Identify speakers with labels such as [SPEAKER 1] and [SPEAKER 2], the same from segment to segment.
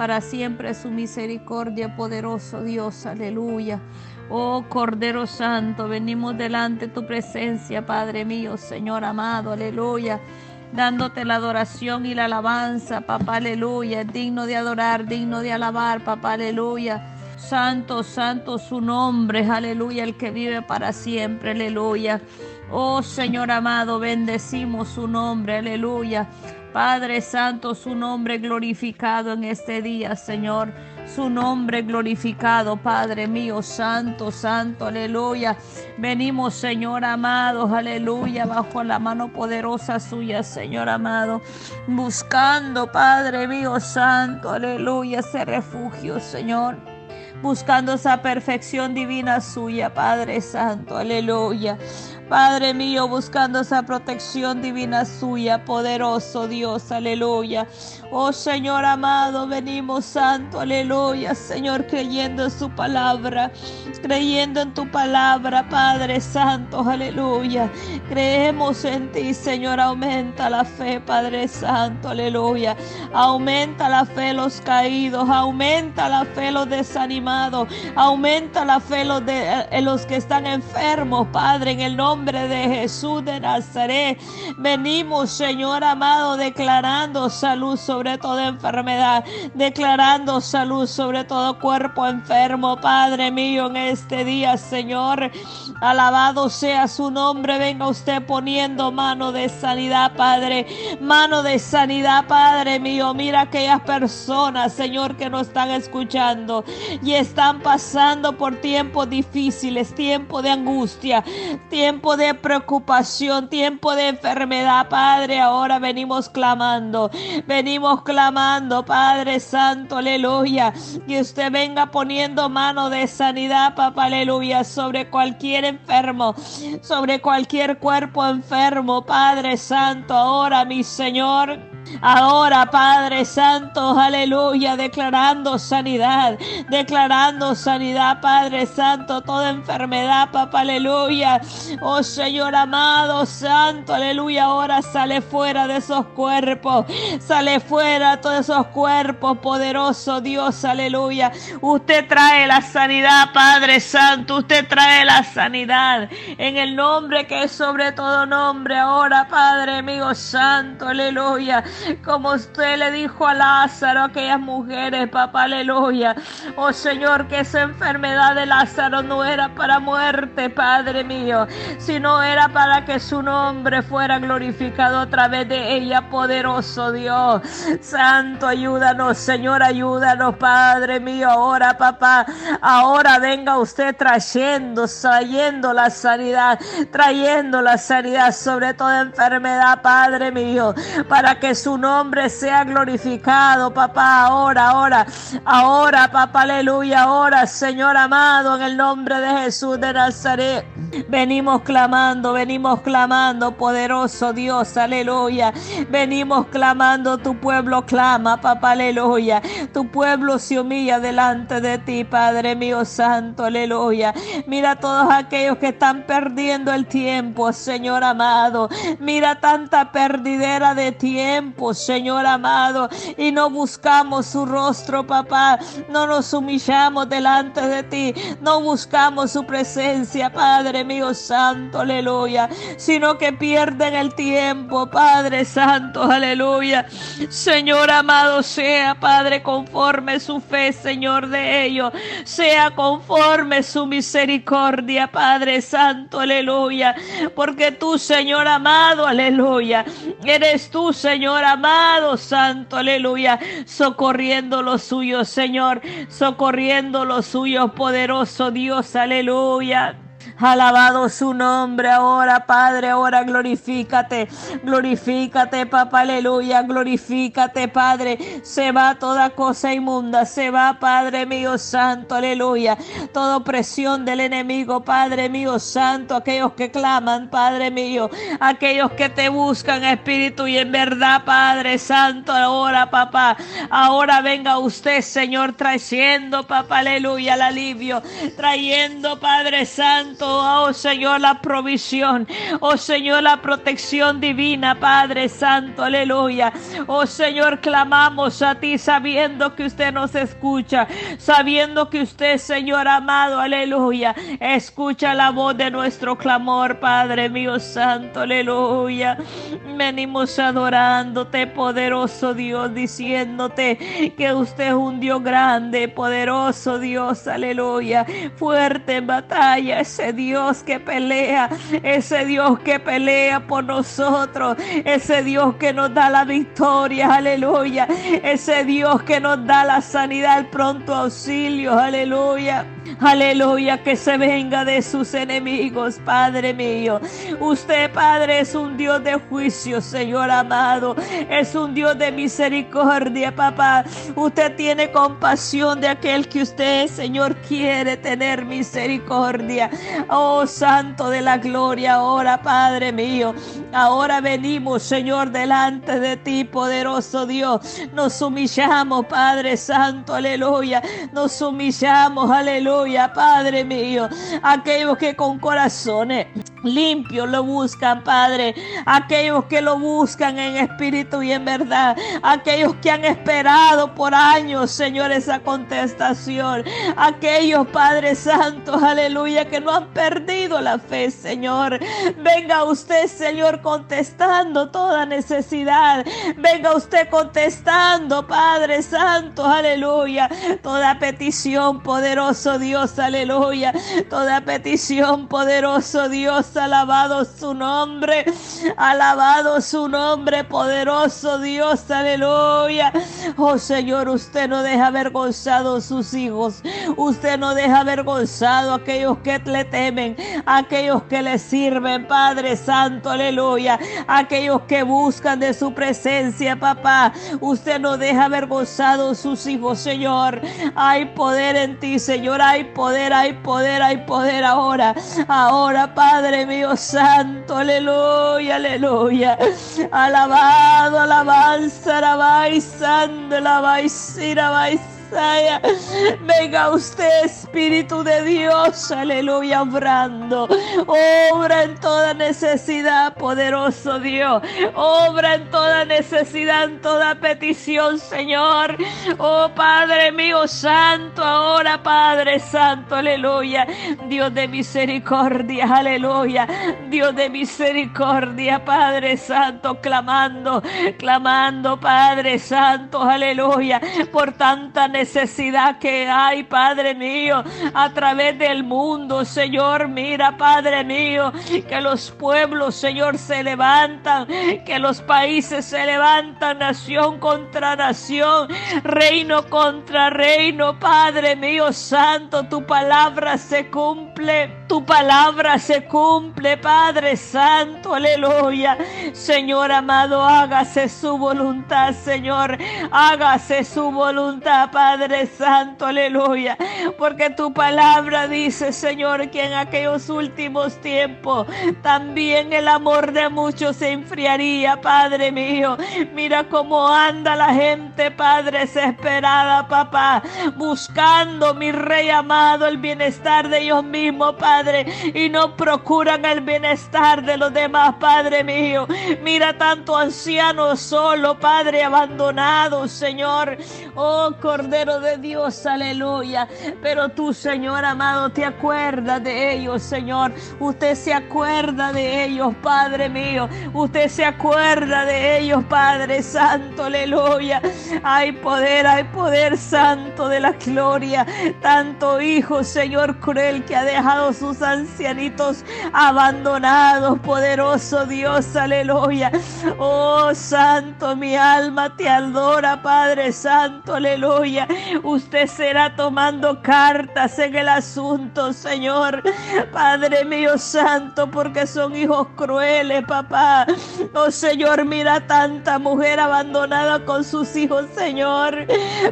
[SPEAKER 1] para siempre su misericordia, poderoso Dios, aleluya. Oh Cordero Santo, venimos delante de tu presencia, Padre mío, Señor amado, aleluya dándote la adoración y la alabanza, papá, aleluya. digno de adorar, digno de alabar, papá, aleluya. Santo, santo su nombre, aleluya, el que vive para siempre, aleluya. Oh Señor amado, bendecimos su nombre, aleluya. Padre Santo, su nombre glorificado en este día, Señor. Su nombre glorificado, Padre mío, Santo, Santo, aleluya. Venimos, Señor amado, aleluya, bajo la mano poderosa suya, Señor amado. Buscando, Padre mío, Santo, aleluya, ese refugio, Señor buscando esa perfección divina suya, Padre Santo, aleluya. Padre mío, buscando esa protección divina suya, poderoso Dios, aleluya. Oh Señor amado, venimos santo, aleluya, Señor, creyendo en su palabra, creyendo en tu palabra, Padre Santo, aleluya. Creemos en ti, Señor, aumenta la fe, Padre Santo, aleluya. Aumenta la fe los caídos, aumenta la fe los desanimados, aumenta la fe los, de, los que están enfermos, Padre, en el nombre de Jesús de Nazaret. Venimos, Señor amado, declarando salud sobre toda enfermedad, declarando salud sobre todo cuerpo enfermo, Padre mío, en este día, Señor. Alabado sea su nombre. Venga usted poniendo mano de sanidad, Padre. Mano de sanidad, Padre mío. Mira aquellas personas, Señor, que nos están escuchando y están pasando por tiempos difíciles, tiempo de angustia, tiempo de preocupación, tiempo de enfermedad, Padre, ahora venimos clamando, venimos clamando, Padre Santo, aleluya, que usted venga poniendo mano de sanidad, papá, aleluya, sobre cualquier enfermo, sobre cualquier cuerpo enfermo, Padre Santo, ahora mi Señor. Ahora, Padre Santo, aleluya, declarando sanidad, declarando sanidad, Padre Santo, toda enfermedad, papá, aleluya. Oh Señor amado, Santo, aleluya, ahora sale fuera de esos cuerpos, sale fuera todos esos cuerpos, poderoso Dios, aleluya. Usted trae la sanidad, Padre Santo, usted trae la sanidad en el nombre que es sobre todo nombre, ahora, Padre mío, Santo, aleluya como usted le dijo a Lázaro, a aquellas mujeres, papá, aleluya. Oh Señor, que esa enfermedad de Lázaro no era para muerte, Padre mío, sino era para que su nombre fuera glorificado a través de ella, poderoso Dios. Santo, ayúdanos, Señor, ayúdanos, Padre mío, ahora, papá, ahora venga usted trayendo, trayendo la sanidad, trayendo la sanidad sobre toda enfermedad, Padre mío, para que su nombre sea glorificado, papá, ahora, ahora, ahora, papá, aleluya, ahora, Señor amado, en el nombre de Jesús de Nazaret. Venimos clamando, venimos clamando, poderoso Dios, aleluya. Venimos clamando, tu pueblo clama, papá, aleluya. Tu pueblo se humilla delante de ti, Padre mío santo, aleluya. Mira a todos aquellos que están perdiendo el tiempo, Señor amado. Mira tanta perdidera de tiempo, Señor amado, y no buscamos su rostro, papá. No nos humillamos delante de ti, no buscamos su presencia, Padre mío santo, aleluya, sino que pierden el tiempo, Padre santo, aleluya. Señor amado, sea, Padre, conforme su fe, Señor, de ellos, sea conforme su misericordia, Padre santo, aleluya, porque tú, Señor amado, aleluya, eres tú, Señor amado Santo, aleluya, socorriendo los suyos, Señor, socorriendo los suyos, poderoso Dios, aleluya. Alabado su nombre ahora, Padre, ahora glorifícate, glorifícate, papá, aleluya, glorifícate, Padre. Se va toda cosa inmunda, se va, Padre mío santo, aleluya. Toda opresión del enemigo, Padre mío santo, aquellos que claman, Padre mío, aquellos que te buscan, Espíritu, y en verdad, Padre santo, ahora, papá, ahora venga usted, Señor, trayendo, papá, aleluya, el alivio, trayendo, Padre santo, oh Señor, la provisión, oh Señor, la protección divina, Padre Santo, aleluya. Oh Señor, clamamos a ti sabiendo que usted nos escucha, sabiendo que usted, Señor amado, aleluya, escucha la voz de nuestro clamor, Padre mío santo, aleluya. Venimos adorándote, poderoso Dios, diciéndote que usted es un Dios grande, poderoso Dios, aleluya, fuerte en batalla, ese Dios que pelea, ese Dios que pelea por nosotros, ese Dios que nos da la victoria, aleluya, ese Dios que nos da la sanidad, el pronto auxilio, aleluya. Aleluya, que se venga de sus enemigos, Padre mío. Usted, Padre, es un Dios de juicio, Señor amado. Es un Dios de misericordia, papá. Usted tiene compasión de aquel que usted, Señor, quiere tener misericordia. Oh, Santo de la gloria, ahora, Padre mío. Ahora venimos, Señor, delante de ti, poderoso Dios. Nos humillamos, Padre Santo, aleluya. Nos humillamos, aleluya Padre mío. Aquellos que con corazones limpios lo buscan, Padre. Aquellos que lo buscan en espíritu y en verdad. Aquellos que han esperado por años, Señor, esa contestación. Aquellos, Padre Santo, aleluya, que no han perdido la fe, Señor. Venga usted, Señor, contestando toda necesidad. Venga usted contestando, Padre Santo, aleluya. Toda petición, poderoso Dios, aleluya. Toda petición, poderoso Dios, alabado su nombre. Alabado su nombre, poderoso Dios, aleluya. Oh Señor, usted no deja avergonzado a sus hijos. Usted no deja avergonzado a aquellos que le temen, aquellos que le sirven, Padre Santo, aleluya. Aquellos que buscan de su presencia, papá. Usted no deja avergonzado a sus hijos, Señor. Hay poder en ti, Señor. Hay poder, hay poder, hay poder ahora. Ahora, Padre mío santo, aleluya, aleluya. Alabado, alabanza, alabanza, alabanza, Venga usted, Espíritu de Dios, aleluya, obrando. Obra en toda necesidad, poderoso Dios. Obra en toda necesidad, en toda petición, Señor. Oh Padre mío santo, ahora Padre santo, aleluya. Dios de misericordia, aleluya. Dios de misericordia, Padre santo, clamando, clamando, Padre santo, aleluya. Por tanta necesidad necesidad que hay, Padre mío, a través del mundo, Señor. Mira, Padre mío, que los pueblos, Señor, se levantan, que los países se levantan, nación contra nación, reino contra reino, Padre mío, santo, tu palabra se cumple, tu palabra se cumple, Padre santo, aleluya. Señor amado, hágase su voluntad, Señor, hágase su voluntad, Padre. Santo, aleluya. Porque tu palabra dice, Señor, que en aquellos últimos tiempos también el amor de muchos se enfriaría, Padre mío. Mira cómo anda la gente, Padre, desesperada, papá, buscando, mi Rey amado, el bienestar de ellos mismos, Padre, y no procuran el bienestar de los demás, Padre mío. Mira tanto anciano solo, Padre, abandonado, Señor. Oh, Cordero de Dios, aleluya. Pero tú, Señor amado, te acuerdas de ellos, Señor. Usted se acuerda de ellos, Padre mío. Usted se acuerda de ellos, Padre Santo, aleluya. Hay poder, hay poder santo de la gloria. Tanto hijo, Señor cruel, que ha dejado ancianitos abandonados, poderoso Dios, aleluya. Oh, Santo, mi alma te adora, Padre Santo, aleluya. Usted será tomando cartas en el asunto, Señor. Padre mío santo, porque son hijos crueles, papá. Oh Señor, mira tanta mujer abandonada con sus hijos, Señor.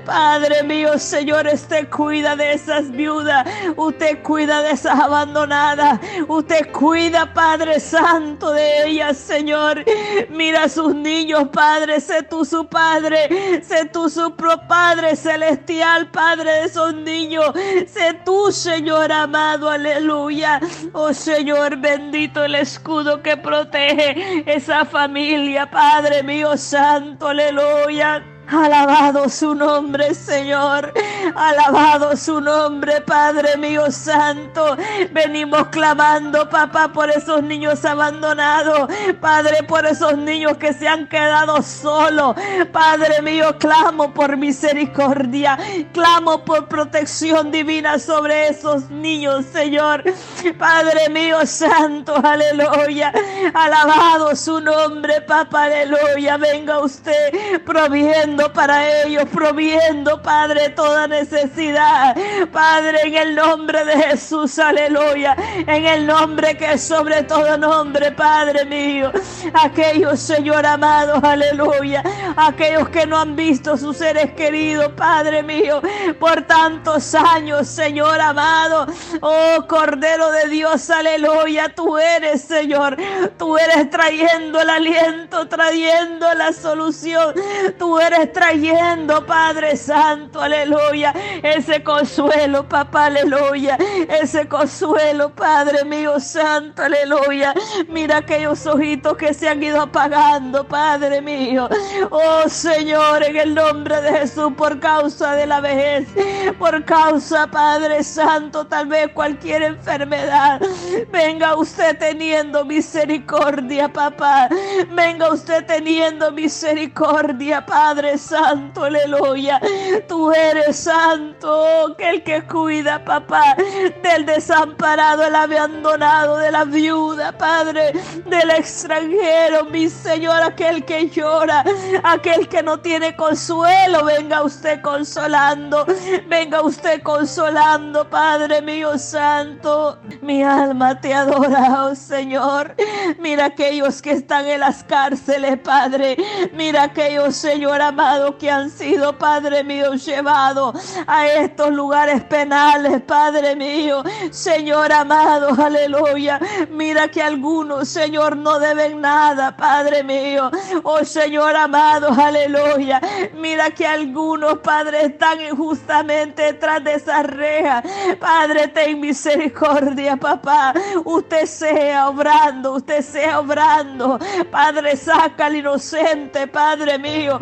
[SPEAKER 1] Padre mío, Señor, usted cuida de esas viudas. Usted cuida de esas abandonadas abandonadas. Usted cuida, Padre Santo, de ellas, Señor. Mira a sus niños, Padre. Sé tú su Padre. Sé tú su Padre celestial, Padre de esos niños. Sé tú, Señor amado. Aleluya. Oh Señor, bendito el escudo que protege esa familia, Padre mío santo. Aleluya. Alabado su nombre, Señor. Alabado su nombre, Padre mío santo. Venimos clamando, papá, por esos niños abandonados. Padre, por esos niños que se han quedado solos. Padre mío, clamo por misericordia. Clamo por protección divina sobre esos niños, Señor. Padre mío santo, aleluya. Alabado su nombre, papá, aleluya. Venga usted proviendo para ellos, proviendo, Padre, toda necesidad. Padre, en el nombre de Jesús, aleluya. En el nombre que es sobre todo nombre, Padre mío. Aquellos, Señor amado, aleluya. Aquellos que no han visto sus seres queridos, Padre mío, por tantos años, Señor amado. Oh, Cordero de Dios, aleluya. Tú eres, Señor. Tú eres trayendo el aliento, trayendo la solución. Tú eres trayendo, Padre Santo, aleluya, ese consuelo, papá, aleluya, ese consuelo, Padre mío Santo, aleluya. Mira aquellos ojitos que se han ido apagando, Padre mío. Oh Señor, en el nombre de Jesús, por causa de la vejez, por causa, Padre Santo, tal vez cualquier enfermedad. Venga usted teniendo misericordia, papá. Venga usted teniendo misericordia, Padre santo, aleluya. Tú eres santo, que el que cuida, papá, del desamparado, el abandonado, de la viuda, Padre, del extranjero, mi Señor, aquel que llora, aquel que no tiene consuelo, venga usted consolando, venga usted consolando, Padre mío santo. Mi alma te adora, oh Señor. Mira aquellos que están en las cárceles, Padre. Mira aquellos, Señor amado que han sido, Padre mío, llevados a estos lugares penales, Padre mío. Señor amado, aleluya. Mira que algunos, Señor, no deben nada, Padre mío. Oh Señor amado, aleluya. Mira que algunos, Padre, están injustamente detrás de esa reja. Padre, ten misericordia, papá. Usted sea obrando, usted sea obrando. Padre, saca al inocente, Padre mío.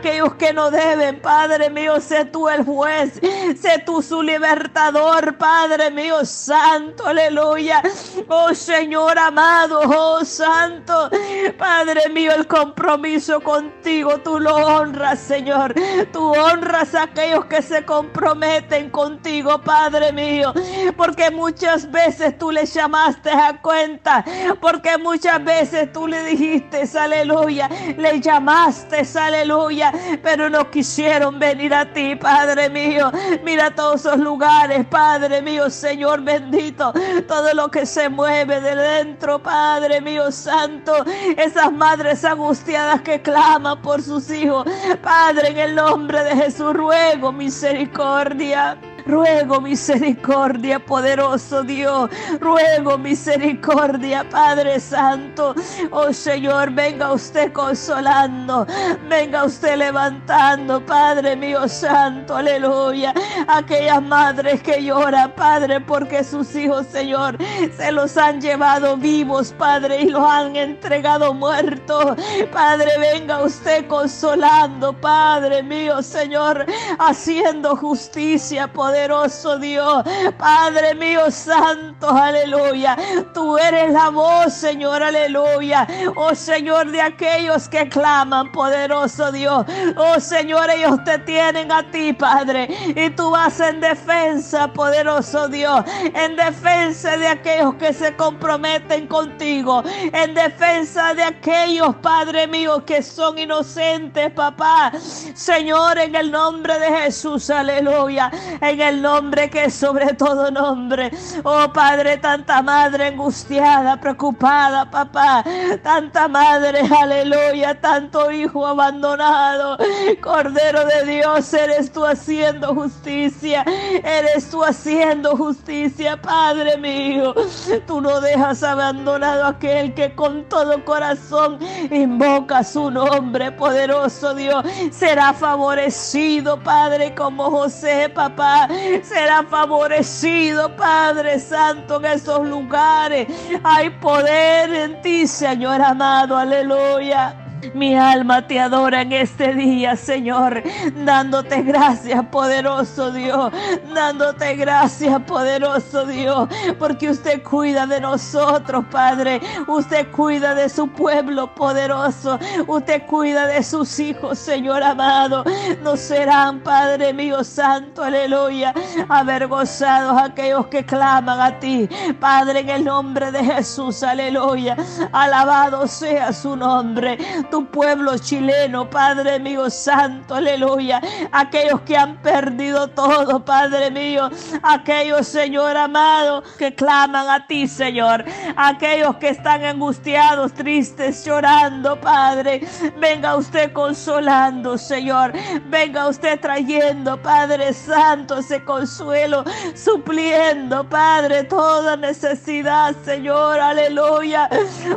[SPEAKER 1] Aquellos que no deben, Padre mío, sé tú el juez, sé tú su libertador, Padre mío, santo, aleluya. Oh Señor amado, oh santo, Padre mío, el compromiso contigo, tú lo honras, Señor. Tú honras a aquellos que se comprometen contigo, Padre mío, porque muchas veces tú le llamaste a cuenta, porque muchas veces tú le dijiste, aleluya, le llamaste, aleluya, pero no quisieron venir a ti, Padre mío. Mira todos esos lugares, Padre mío, Señor bendito, todo lo que se mueve de dentro, Padre mío santo, esas madres angustiadas que claman por sus hijos, Padre, en el nombre de Jesús ruego misericordia. Ruego misericordia, poderoso Dios. Ruego misericordia, Padre Santo. Oh Señor, venga usted consolando. Venga usted levantando, Padre mío Santo. Aleluya. Aquellas madres que lloran, Padre, porque sus hijos, Señor, se los han llevado vivos, Padre, y los han entregado muertos. Padre, venga usted consolando, Padre mío, Señor, haciendo justicia, poderoso Dios. Padre mío santo, aleluya. Tú eres la voz, Señor, aleluya. Oh Señor, de aquellos que claman, poderoso Dios. Oh Señor, ellos te tienen a ti, Padre. Y tú vas en defensa, poderoso Dios. En defensa de aquellos que se comprometen contigo. En defensa de aquellos, Padre mío, que son inocentes, papá. Señor, en el nombre de Jesús, aleluya. El nombre que es sobre todo nombre. Oh Padre, tanta madre angustiada, preocupada, papá, tanta madre, aleluya, tanto hijo abandonado. Cordero de Dios, eres tú haciendo justicia, eres tú haciendo justicia, Padre mío. Tú no dejas abandonado a aquel que con todo corazón invoca su nombre, poderoso Dios. Será favorecido, Padre, como José, papá. Será favorecido, Padre Santo, en esos lugares. Hay poder en ti, Señor amado. Aleluya. Mi alma te adora en este día, Señor, dándote gracias, poderoso Dios, dándote gracias, poderoso Dios, porque usted cuida de nosotros, Padre, usted cuida de su pueblo poderoso, usted cuida de sus hijos, Señor amado, no serán, Padre mío santo, aleluya, avergonzados aquellos que claman a ti, Padre, en el nombre de Jesús, aleluya, alabado sea su nombre tu pueblo chileno, Padre mío santo, aleluya. Aquellos que han perdido todo, Padre mío. Aquellos, Señor amado, que claman a ti, Señor. Aquellos que están angustiados, tristes, llorando, Padre. Venga usted consolando, Señor. Venga usted trayendo, Padre Santo, ese consuelo, supliendo, Padre, toda necesidad, Señor, aleluya.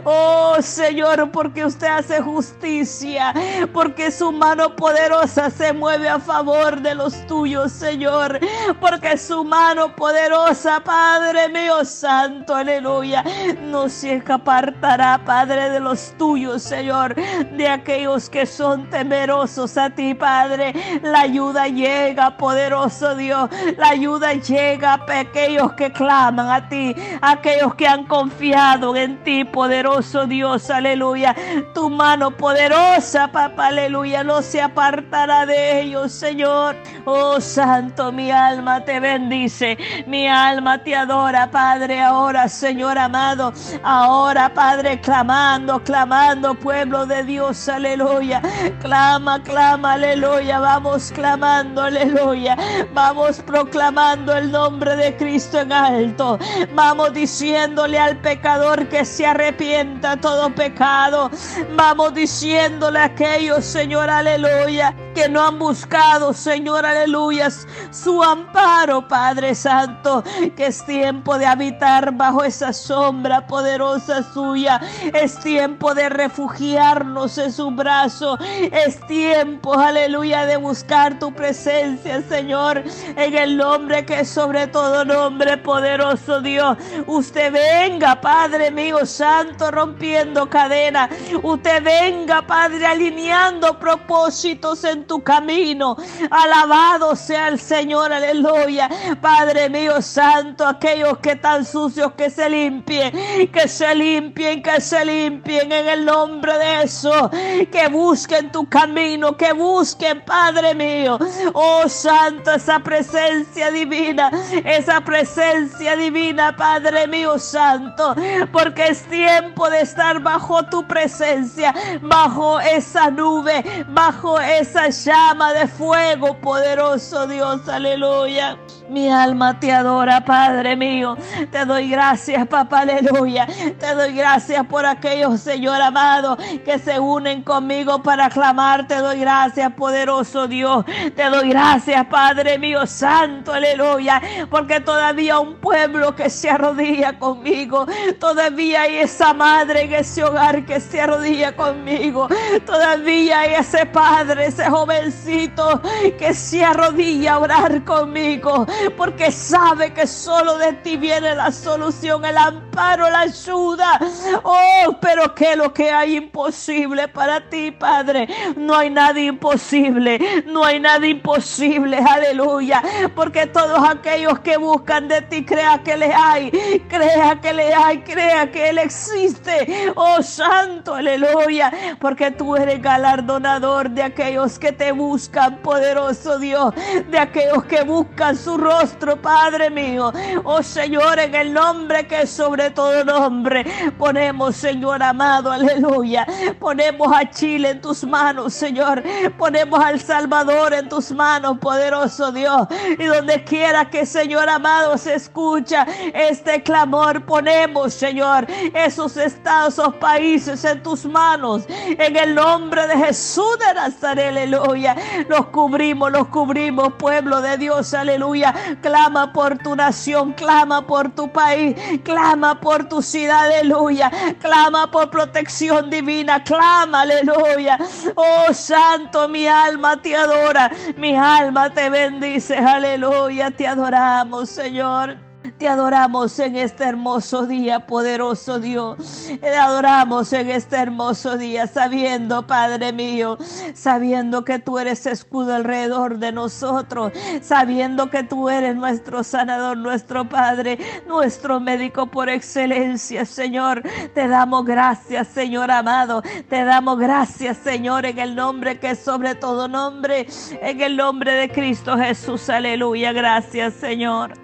[SPEAKER 1] Oh, Señor, porque usted hace justicia justicia, porque su mano poderosa se mueve a favor de los tuyos, Señor, porque su mano poderosa, Padre mío santo, aleluya, no se apartará, Padre, de los tuyos, Señor, de aquellos que son temerosos a ti, Padre. La ayuda llega, poderoso Dios, la ayuda llega a aquellos que claman a ti, aquellos que han confiado en ti, poderoso Dios, aleluya. Tu mano poderosa, papá, aleluya, no se apartará de ellos, Señor. Oh Santo, mi alma te bendice, mi alma te adora, Padre, ahora, Señor amado, ahora, Padre, clamando, clamando, pueblo de Dios, aleluya. Clama, clama, aleluya, vamos clamando, aleluya. Vamos proclamando el nombre de Cristo en alto. Vamos diciéndole al pecador que se arrepienta todo pecado. Vamos diciéndole a aquellos, Señor, aleluya, que no han buscado, Señor, aleluya, su amparo, Padre Santo, que es tiempo de habitar bajo esa sombra poderosa suya. Es tiempo de refugiarnos en su brazo. Es tiempo, aleluya, de buscar tu presencia, Señor, en el nombre que es sobre todo nombre poderoso Dios. Usted venga, Padre mío santo, rompiendo cadenas. Usted venga venga, Padre, alineando propósitos en tu camino. Alabado sea el Señor, aleluya. Padre mío santo, aquellos que están sucios, que se limpien, que se limpien, que se limpien en el nombre de eso. Que busquen tu camino, que busquen, Padre mío. Oh Santo, esa presencia divina, esa presencia divina, Padre mío santo, porque es tiempo de estar bajo tu presencia, bajo esa nube, bajo esa llama de fuego poderoso Dios, aleluya. Mi alma te adora, Padre mío. Te doy gracias, papá, aleluya. Te doy gracias por aquellos, Señor amado, que se unen conmigo para clamar. Te doy gracias, poderoso Dios. Te doy gracias, Padre mío, santo, aleluya. Porque todavía un pueblo que se arrodilla conmigo. Todavía hay esa madre en ese hogar que se arrodilla conmigo. Todavía hay ese padre, ese jovencito que se arrodilla a orar conmigo porque sabe que solo de ti viene la solución, el amparo, la ayuda. Oh, pero que lo que hay imposible para ti, Padre. No hay nada imposible, no hay nada imposible, aleluya. Porque todos aquellos que buscan de ti, crea que le hay, crea que le hay, crea que Él existe. Oh, santo, aleluya. Porque tú eres galardonador de aquellos que te buscan, poderoso Dios, de aquellos que buscan su rostro, Padre mío. Oh Señor, en el nombre que es sobre todo nombre, ponemos, Señor amado, aleluya. Ponemos a Chile en tus manos, Señor. Ponemos al Salvador en tus manos, poderoso Dios. Y donde quiera que, Señor amado, se escucha este clamor, ponemos, Señor, esos estados, esos países en tus manos. En el nombre de Jesús de Nazaret, aleluya. Los cubrimos, los cubrimos, pueblo de Dios, aleluya. Clama por tu nación, clama por tu país, clama por tu ciudad, aleluya. Clama por protección divina, clama, aleluya. Oh Santo, mi alma te adora, mi alma te bendice, aleluya. Te adoramos, Señor. Te adoramos en este hermoso día, poderoso Dios. Te adoramos en este hermoso día, sabiendo, Padre mío, sabiendo que tú eres escudo alrededor de nosotros, sabiendo que tú eres nuestro sanador, nuestro Padre, nuestro médico por excelencia, Señor. Te damos gracias, Señor amado. Te damos gracias, Señor, en el nombre que es sobre todo nombre, en el nombre de Cristo Jesús. Aleluya. Gracias, Señor.